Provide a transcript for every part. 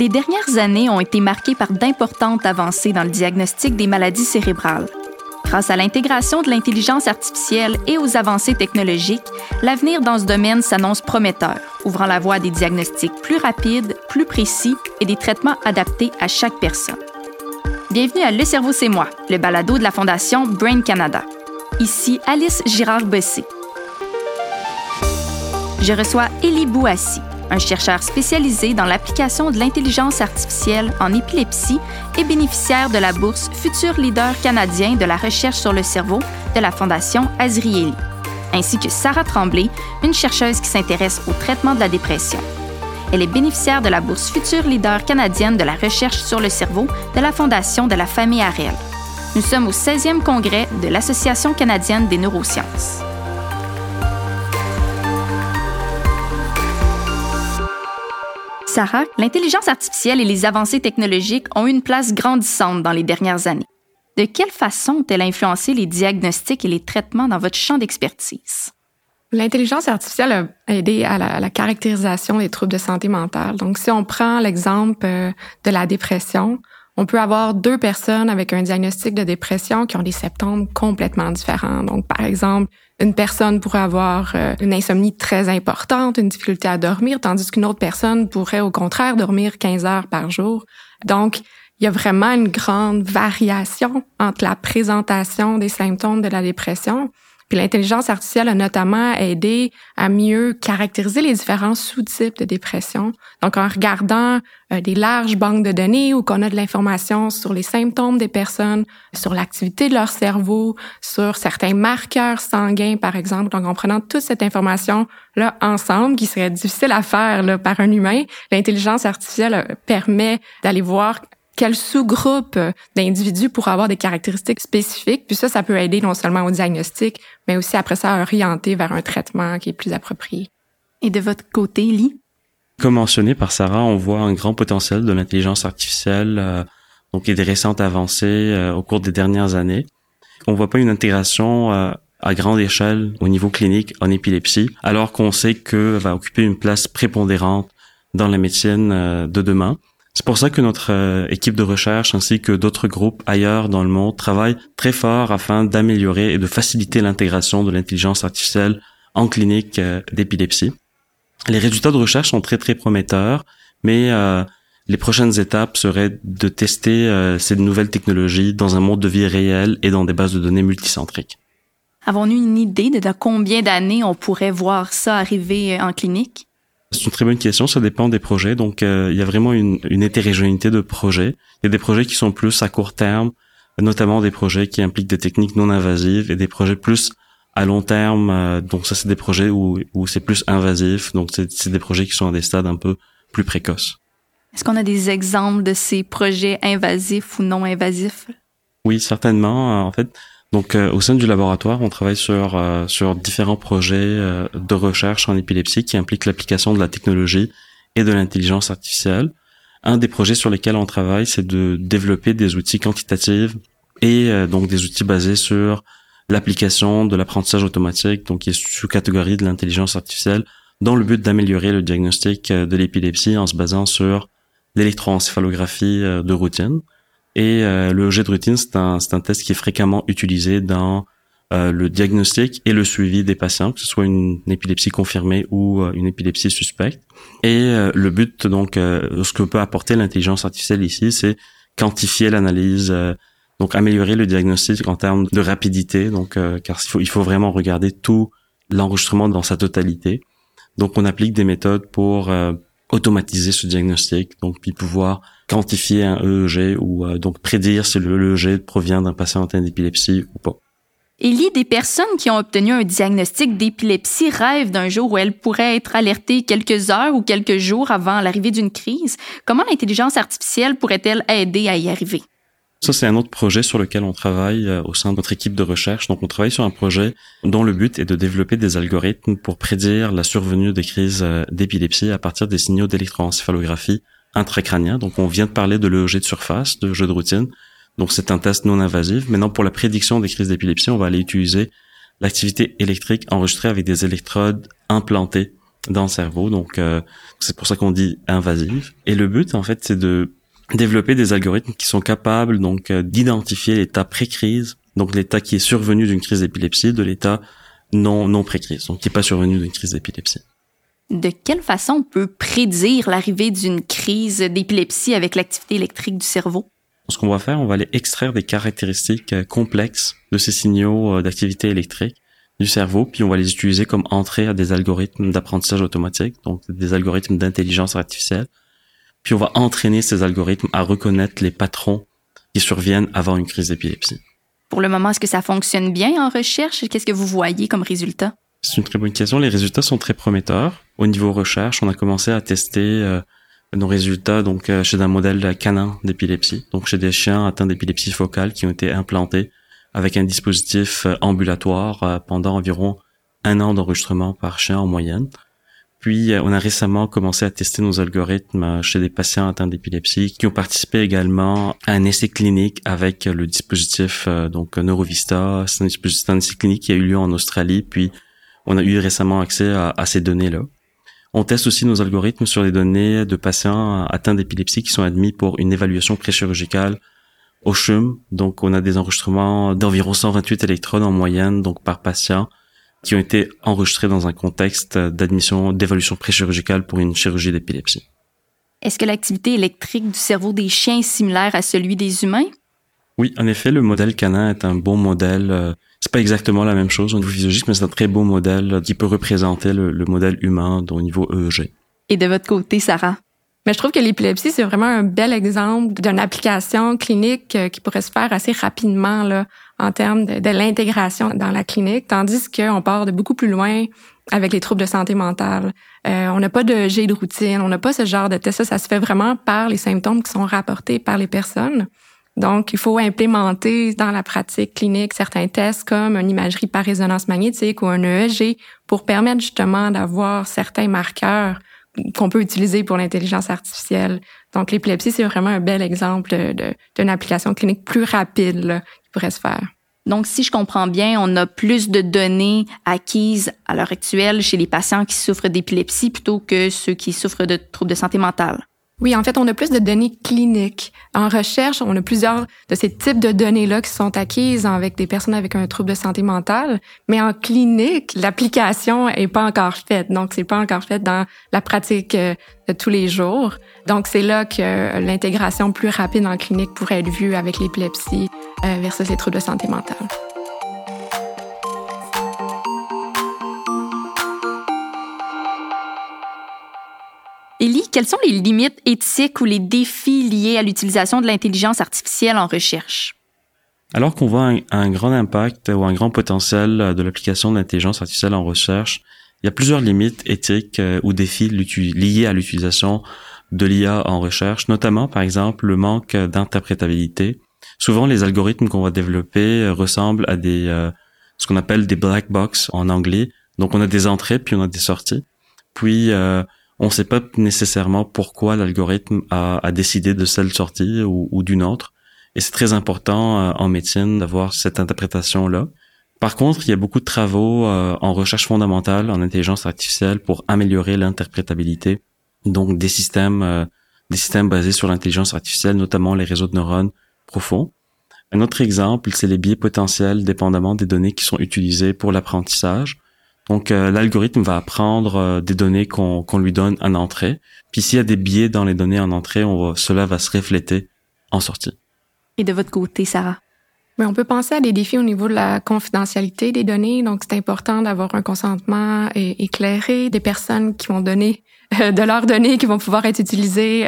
Les dernières années ont été marquées par d'importantes avancées dans le diagnostic des maladies cérébrales. Grâce à l'intégration de l'intelligence artificielle et aux avancées technologiques, l'avenir dans ce domaine s'annonce prometteur, ouvrant la voie à des diagnostics plus rapides, plus précis et des traitements adaptés à chaque personne. Bienvenue à Le cerveau c'est moi, le balado de la Fondation Brain Canada. Ici Alice Girard-Bessé. Je reçois Élie Bouassi, un chercheur spécialisé dans l'application de l'intelligence artificielle en épilepsie et bénéficiaire de la bourse Futur Leader canadien de la recherche sur le cerveau de la Fondation Azrieli, ainsi que Sarah Tremblay, une chercheuse qui s'intéresse au traitement de la dépression. Elle est bénéficiaire de la bourse Futur Leader canadienne de la recherche sur le cerveau de la Fondation de la famille Harel. Nous sommes au 16e congrès de l'Association canadienne des neurosciences. Sarah, l'intelligence artificielle et les avancées technologiques ont une place grandissante dans les dernières années. De quelle façon ont-elles influencé les diagnostics et les traitements dans votre champ d'expertise? L'intelligence artificielle a aidé à la, caractérisation des troubles de santé mentale. Donc, si on prend l'exemple euh, de la dépression, on peut avoir deux personnes avec un diagnostic de dépression qui ont des symptômes complètement différents. Donc, par exemple, une personne pourrait avoir euh, une insomnie très importante, une difficulté à dormir, tandis qu'une autre personne pourrait au contraire dormir 15 heures par jour. Donc, il y a vraiment une grande variation entre la présentation des symptômes de la dépression puis l'intelligence artificielle a notamment aidé à mieux caractériser les différents sous-types de dépression. Donc en regardant euh, des larges banques de données où qu'on a de l'information sur les symptômes des personnes, sur l'activité de leur cerveau, sur certains marqueurs sanguins par exemple. Donc en prenant toute cette information là ensemble qui serait difficile à faire là, par un humain, l'intelligence artificielle euh, permet d'aller voir quel sous-groupe d'individus pourraient avoir des caractéristiques spécifiques. Puis ça, ça peut aider non seulement au diagnostic, mais aussi après ça à orienter vers un traitement qui est plus approprié. Et de votre côté, Lee? Comme mentionné par Sarah, on voit un grand potentiel de l'intelligence artificielle, euh, donc et des récentes avancées euh, au cours des dernières années. On voit pas une intégration euh, à grande échelle au niveau clinique en épilepsie, alors qu'on sait que va occuper une place prépondérante dans la médecine de demain. C'est pour ça que notre euh, équipe de recherche ainsi que d'autres groupes ailleurs dans le monde travaillent très fort afin d'améliorer et de faciliter l'intégration de l'intelligence artificielle en clinique euh, d'épilepsie. Les résultats de recherche sont très très prometteurs, mais euh, les prochaines étapes seraient de tester ces nouvelles technologies dans un monde de vie réel et dans des bases de données multicentriques. Avons-nous une idée de dans combien d'années on pourrait voir ça arriver en clinique? C'est une très bonne question, ça dépend des projets. Donc, euh, il y a vraiment une, une, hétérogénéité de projets. Il y a des projets qui sont plus à court terme, notamment des projets qui impliquent des techniques non invasives et des projets plus à long terme. Euh, donc, ça, c'est des projets où, où c'est plus invasif. Donc, c'est des projets qui sont à des stades un peu plus précoces. Est-ce qu'on a des exemples de ces projets invasifs ou non invasifs? Oui, certainement. En fait, donc, euh, au sein du laboratoire, on travaille sur euh, sur différents projets euh, de recherche en épilepsie qui impliquent l'application de la technologie et de l'intelligence artificielle. Un des projets sur lesquels on travaille, c'est de développer des outils quantitatifs et donc des outils basés sur l'application de l'apprentissage automatique, donc qui est sous-catégorie de l'intelligence artificielle, dans le but d'améliorer le diagnostic de l'épilepsie en se basant sur l'électroencéphalographie de routine. Et euh, le jet de routine, c'est un, un test qui est fréquemment utilisé dans euh, le diagnostic et le suivi des patients, que ce soit une, épilepsie confirmée ou euh, une épilepsie suspecte. Et le but, donc, ce que peut apporter l'intelligence artificielle ici, c'est quantifier l'analyse, donc améliorer le diagnostic en termes de rapidité, donc car il faut, il faut vraiment regarder tout l'enregistrement dans sa totalité. Donc, on applique des méthodes pour automatiser ce diagnostic, donc puis pouvoir quantifier un EEG ou euh, donc prédire si le EEG provient d'un patient atteint d'épilepsie ou pas. Élie, des personnes qui ont obtenu un diagnostic d'épilepsie rêvent d'un jour où elles pourraient être alertées quelques heures ou quelques jours avant l'arrivée d'une crise. Comment l'intelligence artificielle pourrait-elle aider à y arriver? Ça, c'est un autre projet sur lequel on travaille euh, au sein de notre équipe de recherche. Donc, on travaille sur un projet dont le but est de développer des algorithmes pour prédire la survenue des crises euh, d'épilepsie à partir des signaux d'électroencéphalographie intracrânien. Donc, on vient de parler de l'EEG de surface, de jeu de routine. Donc, c'est un test non invasif. Maintenant, pour la prédiction des crises d'épilepsie, on va aller utiliser l'activité électrique enregistrée avec des électrodes implantées dans le cerveau. Donc euh, c'est pour ça qu'on dit invasive. Et le but en fait c'est de développer des algorithmes qui sont capables donc euh, d'identifier l'état pré-crise, donc l'état qui est survenu d'une crise d'épilepsie, de l'état non non pré-crise, donc qui n'est pas survenu d'une crise d'épilepsie. De quelle façon on peut prédire l'arrivée d'une crise d'épilepsie avec l'activité électrique du cerveau? Ce qu'on va faire, on va aller extraire des caractéristiques euh, complexes de ces signaux d'activité électrique du cerveau, puis on va les utiliser comme entrée à des algorithmes d'apprentissage automatique, donc des algorithmes d'intelligence artificielle. Puis on va entraîner ces algorithmes à reconnaître les patrons qui surviennent avant une crise d'épilepsie. Pour le moment, est-ce que ça fonctionne bien en recherche? Qu'est-ce que vous voyez comme résultat? C'est une très bonne question. Les résultats sont très prometteurs. Au niveau recherche, on a commencé à tester euh, nos résultats donc euh, chez un modèle canin d'épilepsie, donc chez des chiens atteints d'épilepsie focale qui ont été implantés avec un dispositif euh, ambulatoire pendant environ un an d'enregistrement par chien en moyenne. Puis euh, on a récemment commencé à tester nos algorithmes chez des patients atteints d'épilepsie qui ont participé également à un essai clinique avec le dispositif donc Neurovista. C'est un dispositif essai clinique qui a eu lieu en Australie. Puis on a eu récemment accès à, à ces données-là. On teste aussi nos algorithmes sur les données de patients atteints d'épilepsie qui sont admis pour une évaluation préchirurgicale au CHUM. Donc, on a des enregistrements d'environ 128 électrodes en moyenne, donc par patient, qui ont été enregistrés dans un contexte d'admission, d'évolution préchirurgicale pour une chirurgie d'épilepsie. Est-ce que l'activité électrique du cerveau des chiens est similaire à celui des humains? Oui, en effet, le modèle canin est un bon modèle. Euh, c'est pas exactement la même chose au niveau physiologique, mais c'est un très beau modèle qui peut représenter le, le modèle humain au niveau EEG. Et de votre côté, Sarah? Mais je trouve que l'épilepsie, c'est vraiment un bel exemple d'une application clinique euh, qui pourrait se faire assez rapidement là, en termes de, de l'intégration dans la clinique, tandis qu'on part de beaucoup plus loin avec les troubles de santé mentale. Euh, on n'a pas de jet de routine, on n'a pas ce genre de test. Ça, ça se fait vraiment par les symptômes qui sont rapportés par les personnes. Donc, il faut implémenter dans la pratique clinique certains tests comme une imagerie par résonance magnétique ou un EEG pour permettre justement d'avoir certains marqueurs qu'on peut utiliser pour l'intelligence artificielle. Donc, l'épilepsie, c'est vraiment un bel exemple d'une application clinique plus rapide qui pourrait se faire. Donc, si je comprends bien, on a plus de données acquises à l'heure actuelle chez les patients qui souffrent d'épilepsie plutôt que ceux qui souffrent de troubles de santé mentale. Oui, en fait, on a plus de données cliniques. En recherche, on a plusieurs de ces types de données-là qui sont acquises avec des personnes avec un trouble de santé mentale. Mais en clinique, l'application est pas encore faite. Donc, c'est pas encore fait dans la pratique euh, de tous les jours. Donc, c'est là que l'intégration plus rapide en clinique pourrait être vue avec l'épilepsie euh, versus les troubles de santé mentale. Élie, quelles sont les limites éthiques ou les défis liés à l'utilisation de l'intelligence artificielle en recherche? Alors qu'on voit un, grand impact ou un grand potentiel de l'application de l'intelligence artificielle en recherche, il y a plusieurs limites éthiques euh, ou défis liés à l'utilisation de l'IA en recherche, notamment par exemple le manque d'interprétabilité. Souvent, les algorithmes qu'on va développer euh, ressemblent à des euh, ce qu'on appelle des black box en anglais. Donc, on a des entrées puis on a des sorties. Puis on ne sait pas nécessairement pourquoi l'algorithme a, décidé de celle sortie ou, d'une autre. Et c'est très important euh, en médecine d'avoir cette interprétation-là. Par contre, il y a beaucoup de travaux euh, en recherche fondamentale, en intelligence artificielle pour améliorer l'interprétabilité, donc des systèmes, euh, des systèmes basés sur l'intelligence artificielle, notamment les réseaux de neurones profonds. Un autre exemple, c'est les biais potentiels dépendamment des données qui sont utilisées pour l'apprentissage. Donc euh, l'algorithme va apprendre euh, des données qu'on lui donne en entrée. Puis s'il y a des biais dans les données en entrée, on cela va se refléter en sortie. Et de votre côté, Sarah? Mais on peut penser à des défis au niveau de la confidentialité des données. Donc, c'est important d'avoir un consentement éclairé des personnes qui vont donner euh, de leurs données qui vont pouvoir être utilisées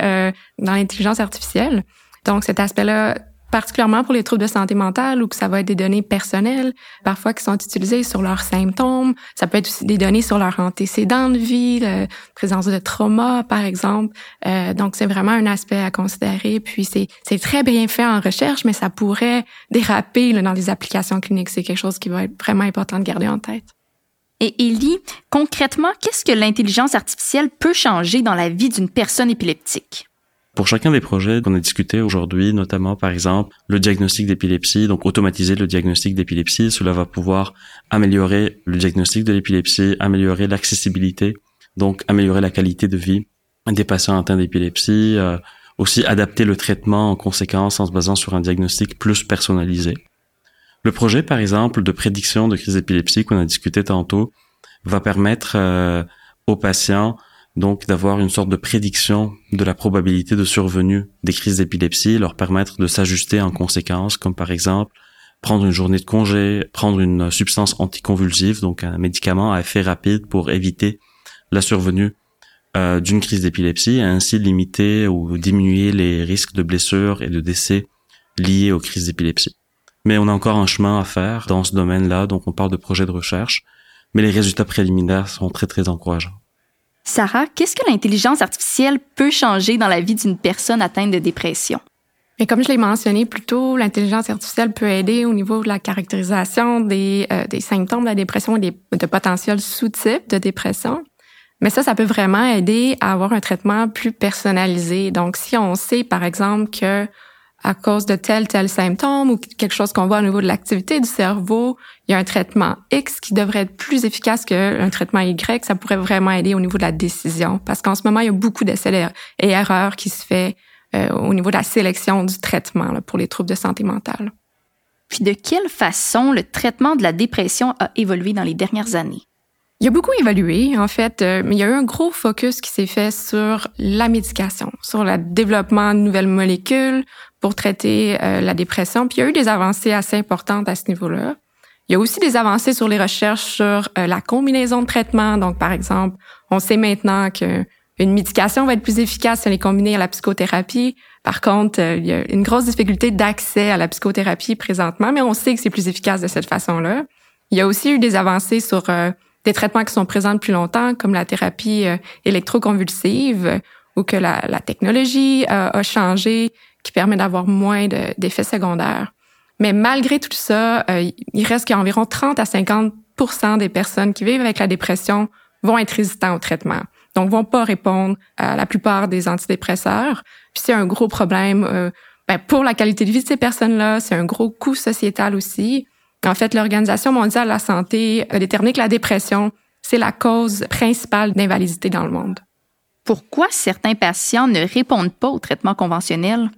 dans l'intelligence artificielle. Donc, cet aspect-là particulièrement pour les troubles de santé mentale ou que ça va être des données personnelles, parfois qui sont utilisées sur leurs symptômes. Ça peut être aussi des données sur leurs antécédents de vie, la présence de trauma, par exemple. Euh, donc, c'est vraiment un aspect à considérer. Puis, c'est, c'est très bien fait en recherche, mais ça pourrait déraper là, dans les applications cliniques. C'est quelque chose qui va être vraiment important de garder en tête. Et Ellie, concrètement, qu'est-ce que l'intelligence artificielle peut changer dans la vie d'une personne épileptique? Pour chacun des projets qu'on a discuté aujourd'hui, notamment par exemple le diagnostic d'épilepsie, donc automatiser le diagnostic d'épilepsie, cela va pouvoir améliorer le diagnostic de l'épilepsie, améliorer l'accessibilité donc améliorer la qualité de vie des patients atteints d'épilepsie, euh, aussi adapter le traitement en conséquence en se basant sur un diagnostic plus personnalisé. Le projet, par exemple, de prédiction de crise d'épilepsie qu'on a discuté tantôt, va permettre euh, aux patients donc d'avoir une sorte de prédiction de la probabilité de survenue des crises d'épilepsie, leur permettre de s'ajuster en conséquence, comme par exemple prendre une journée de congé, prendre une substance anticonvulsive, donc un médicament à effet rapide pour éviter la survenue euh, d'une crise d'épilepsie et ainsi limiter ou diminuer les risques de blessures et de décès liés aux crises d'épilepsie. Mais on a encore un chemin à faire dans ce domaine-là, donc on parle de projet de recherche, mais les résultats préliminaires sont très très encourageants. Sarah, qu'est-ce que l'intelligence artificielle peut changer dans la vie d'une personne atteinte de dépression? Et comme je l'ai mentionné plus tôt, l'intelligence artificielle peut aider au niveau de la caractérisation des, euh, symptômes de la dépression et des, de potentiels sous-types de dépression. Mais ça, ça peut vraiment aider à avoir un traitement plus personnalisé. Donc, si on sait, par exemple, que à cause de tel tel symptôme ou quelque chose qu'on voit au niveau de l'activité du cerveau, il y a un traitement X qui devrait être plus efficace qu'un traitement Y, ça pourrait vraiment aider au niveau de la décision. Parce qu'en ce moment, il y a beaucoup d'essais et erreurs qui se fait euh, au niveau de la sélection du traitement pour les troubles de santé mentale. Puis de quelle façon le traitement de la dépression a évolué dans les dernières années? Il y a beaucoup évolué, en fait, euh, mais il y a eu un gros focus qui s'est fait sur la médication, sur le développement de nouvelles molécules pour traiter euh, la dépression. Puis il y a eu des avancées assez importantes à ce niveau-là. Il y a aussi des avancées sur les recherches sur euh, la combinaison de traitements. Donc, par exemple, on sait maintenant que une médication va être plus efficace si elle est combinée à la psychothérapie. Par contre, il y a une grosse difficulté d'accès à la psychothérapie présentement, mais on sait que c'est plus efficace de cette façon-là. Il y a aussi eu des avancées sur des traitements qui sont présents depuis longtemps, comme la thérapie euh, électroconvulsive, ou que la, la technologie euh, a changé, qui permet d'avoir moins d'effets secondaires. Mais malgré tout ça, euh, il reste qu'environ 30 à 50% des personnes qui vivent avec la dépression vont être résistants au traitement. Donc, vont pas répondre à la plupart des antidépresseurs. Puis c'est un gros problème ben, pour la qualité de vie de ces personnes-là. C'est un gros coût sociétal aussi. En fait, l'Organisation mondiale de la santé a déterminé que la dépression, c'est la cause principale d'invalidité dans le monde. Pourquoi certains patients ne répondent pas au traitement conventionnel?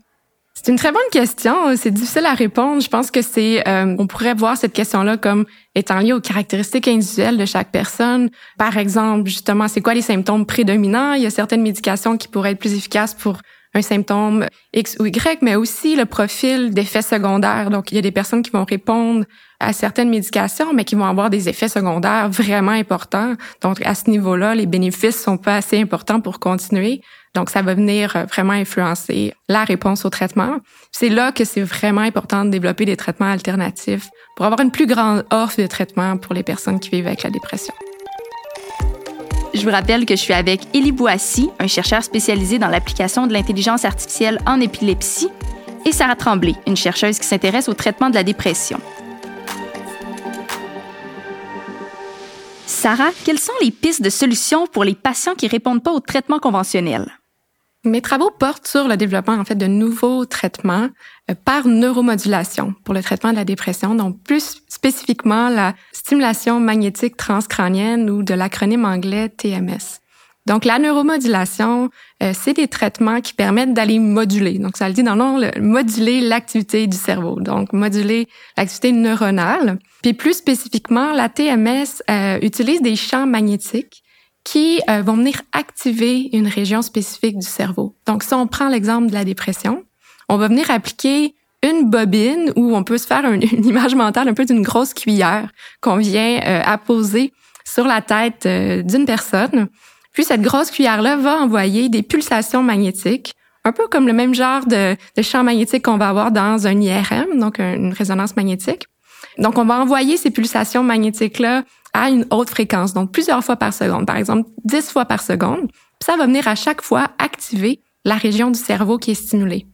C'est une très bonne question. C'est difficile à répondre. Je pense que c'est, euh, on pourrait voir cette question-là comme étant liée aux caractéristiques individuelles de chaque personne. Par exemple, justement, c'est quoi les symptômes prédominants? Il y a certaines médications qui pourraient être plus efficaces pour un symptôme X ou Y, mais aussi le profil d'effets secondaires. Donc, il y a des personnes qui vont répondre à certaines médications, mais qui vont avoir des effets secondaires vraiment importants. Donc, à ce niveau-là, les bénéfices sont pas assez importants pour continuer. Donc, ça va venir euh, vraiment influencer la réponse au traitement. C'est là que c'est vraiment important de développer des traitements alternatifs pour avoir une plus grande offre de traitements pour les personnes qui vivent avec la dépression. Je vous rappelle que je suis avec Élie Boissy, un chercheur spécialisé dans l'application de l'intelligence artificielle en épilepsie, et Sarah Tremblay, une chercheuse qui s'intéresse au traitement de la dépression. Sarah, quelles sont les pistes de solutions pour les patients qui répondent pas au traitement conventionnel? Mes travaux portent sur le développement en fait de nouveaux traitements euh, par neuromodulation pour le traitement de la dépression, donc plus spécifiquement la stimulation magnétique transcrânienne ou de l'acronyme anglais TMS. Donc la neuromodulation, euh, c'est des traitements qui permettent d'aller moduler. Donc ça le dit dans le nom, moduler l'activité du cerveau. Donc moduler l'activité neuronale. Puis plus spécifiquement, la TMS euh, utilise des champs magnétiques qui euh, vont venir activer une région spécifique du cerveau. Donc, si on prend l'exemple de la dépression, on va venir appliquer une bobine où on peut se faire une, image mentale un peu d'une grosse cuillère qu'on vient euh, apposer sur la tête euh, d'une personne. Puis cette grosse cuillère-là va envoyer des pulsations magnétiques, un peu comme le même genre de, de champ magnétique qu'on va avoir dans un IRM, donc une résonance magnétique. Donc on va envoyer ces pulsations magnétiques-là à une haute fréquence, donc plusieurs fois par seconde, par exemple 10 fois par seconde. ça va venir à chaque fois activer la région du cerveau qui est stimulée.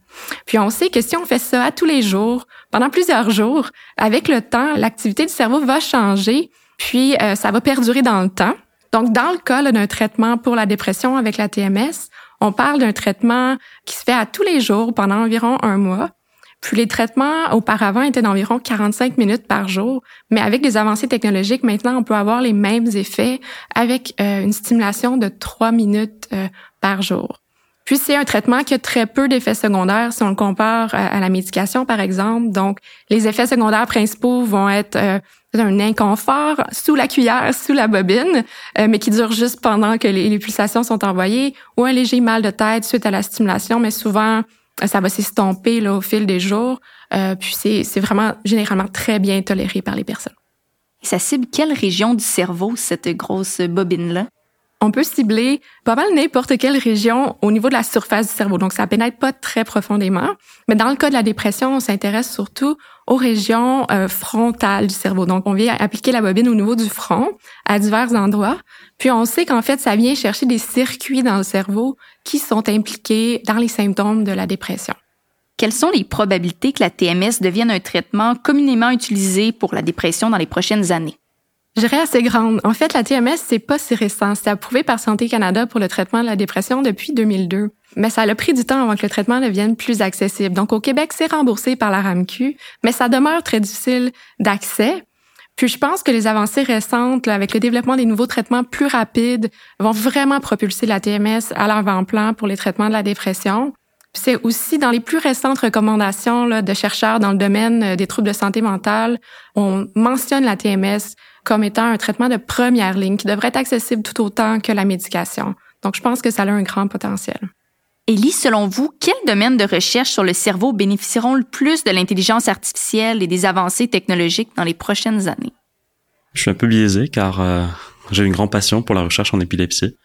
Puis on sait que si on fait ça à tous les jours, pendant plusieurs jours, avec le temps, l'activité du cerveau va changer, puis euh, ça va perdurer dans le temps. Donc dans le cas d'un traitement pour la dépression avec la TMS, on parle d'un traitement qui se fait à tous les jours pendant environ un mois. Puis les traitements auparavant étaient d'environ 45 minutes par jour, mais avec les avancées technologiques, maintenant on peut avoir les mêmes effets avec euh, une stimulation de 3 minutes euh, par jour. Puis c'est un traitement qui a très peu d'effets secondaires si on le compare à, la médication, par exemple. Donc, les effets secondaires principaux vont être euh, un inconfort sous la cuillère, sous la bobine, euh, mais qui dure juste pendant que les, pulsations sont envoyées, ou un léger mal de tête suite à la stimulation, mais souvent ça va s'estomper au fil des jours. Euh, puis c'est vraiment généralement très bien toléré par les personnes. Ça cible quelle région du cerveau, cette grosse bobine-là? On peut cibler pas mal n'importe quelle région au niveau de la surface du cerveau. Donc, ça pénètre pas très profondément. Mais dans le cas de la dépression, on s'intéresse surtout aux régions euh, frontales du cerveau. Donc, on vient appliquer la bobine au niveau du front à divers endroits. Puis, on sait qu'en fait, ça vient chercher des circuits dans le cerveau qui sont impliqués dans les symptômes de la dépression. Quelles sont les probabilités que la TMS devienne un traitement communément utilisé pour la dépression dans les prochaines années? Je dirais assez grande. En fait, la TMS, c'est pas si récent. C'est approuvé par Santé Canada pour le traitement de la dépression depuis 2002. Mais ça a pris du temps avant que le traitement devienne plus accessible. Donc, au Québec, c'est remboursé par la RAMQ, mais ça demeure très difficile d'accès. Puis je pense que les avancées récentes, avec le développement des nouveaux traitements plus rapides, vont vraiment propulser la TMS à l'avant-plan pour les traitements de la dépression. C'est aussi dans les plus récentes recommandations là, de chercheurs dans le domaine euh, des troubles de santé mentale, on mentionne la TMS comme étant un traitement de première ligne qui devrait être accessible tout autant que la médication. Donc, je pense que ça a un grand potentiel. Élie, selon vous, quels domaines de recherche sur le cerveau bénéficieront le plus de l'intelligence artificielle et des avancées technologiques dans les prochaines années? Je suis un peu biaisé car euh, j'ai une grande passion pour la recherche en épilepsie.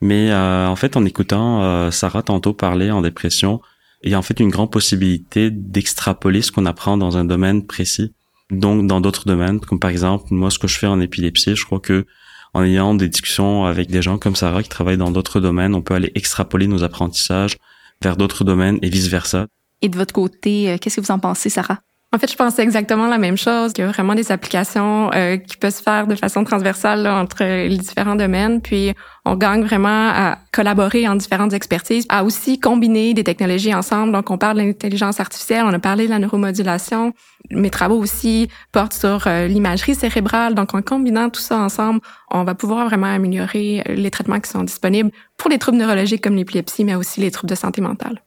Mais euh, en fait, en écoutant euh, Sarah tantôt parler en dépression, il y a en fait une grande possibilité d'extrapoler ce qu'on apprend dans un domaine précis donc dans d'autres domaines, comme par exemple moi ce que je fais en épilepsie, je crois que en ayant des discussions avec des gens comme Sarah qui travaillent dans d'autres domaines, on peut aller extrapoler nos apprentissages vers d'autres domaines et vice versa. Et de votre côté, euh, qu'est-ce que vous en pensez, Sarah? En fait, je pensais exactement la même chose, qu'il y a vraiment des applications euh, qui peuvent se faire de façon transversale entre les différents domaines, puis on gagne vraiment à collaborer en différentes expertises, à aussi combiner des technologies ensemble. Donc, on parle de l'intelligence artificielle, on a parlé de la neuromodulation. Mes travaux aussi portent sur euh, l'imagerie cérébrale. Donc, en combinant tout ça ensemble, on va pouvoir vraiment améliorer euh, les traitements qui sont disponibles pour les troubles neurologiques comme l'épilepsie, mais aussi les troubles de santé mentale.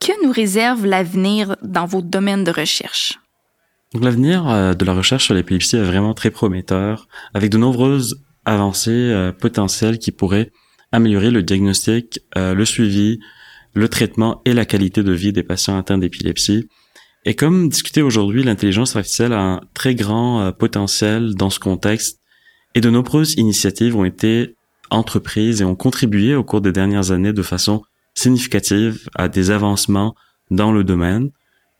Que nous réserve l'avenir dans vos domaines de recherche? L'avenir euh, de la recherche sur l'épilepsie est vraiment très prometteur, avec de nombreuses avancées euh, potentielles qui pourraient améliorer le diagnostic, euh, le suivi, le traitement et la qualité de vie des patients atteints d'épilepsie. Et comme discuté aujourd'hui, l'intelligence artificielle a un très grand potentiel dans ce contexte et de nombreuses initiatives ont été entreprises et ont contribué au cours des dernières années de façon significative à des avancements dans le domaine.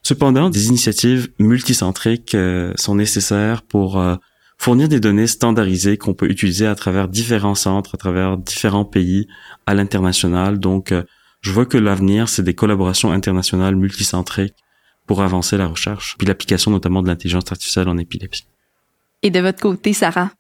Cependant, des initiatives multicentriques euh, sont nécessaires pour euh, fournir des données standardisées qu'on peut utiliser à travers différents centres, à travers différents pays, à l'international. Donc, euh, je vois que l'avenir, c'est des collaborations internationales multicentriques pour avancer la recherche, puis l'application notamment de l'intelligence artificielle en épilepsie. Et de votre côté, Sarah?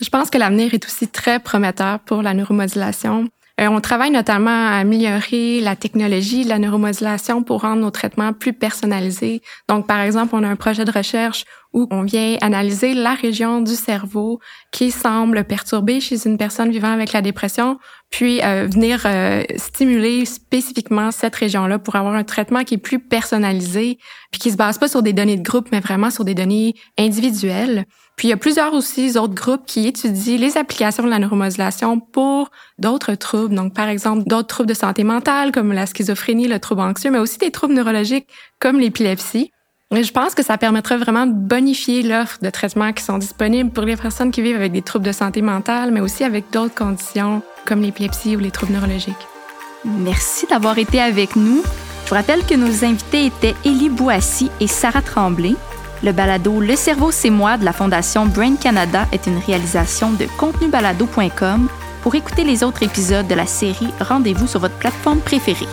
Je pense que l'avenir est aussi très prometteur pour la neuromodulation. Euh, on travaille notamment à améliorer la technologie de la neuromodulation pour rendre nos traitements plus personnalisés. Donc, par exemple, on a un projet de recherche où on vient analyser la région du cerveau qui semble perturbée chez une personne vivant avec la dépression, puis euh, venir euh, stimuler spécifiquement cette région-là pour avoir un traitement qui est plus personnalisé, puis qui se base pas sur des données de groupe, mais vraiment sur des données individuelles. Puis il y a plusieurs aussi autres groupes qui étudient les applications de la neuromodulation pour d'autres troubles. Donc, par exemple, d'autres troubles de santé mentale comme la schizophrénie, le trouble anxieux, mais aussi des troubles neurologiques comme l'épilepsie. Et je pense que ça permettrait vraiment de bonifier l'offre de traitements qui sont disponibles pour les personnes qui vivent avec des troubles de santé mentale, mais aussi avec d'autres conditions comme l'épilepsie ou les troubles neurologiques. Merci d'avoir été avec nous. Je vous rappelle que nos invités étaient Élie Bouassi et Sarah Tremblay. Le balado Le cerveau, c'est moi de la Fondation Brain Canada est une réalisation de contenubalado.com. Pour écouter les autres épisodes de la série, rendez-vous sur votre plateforme préférée.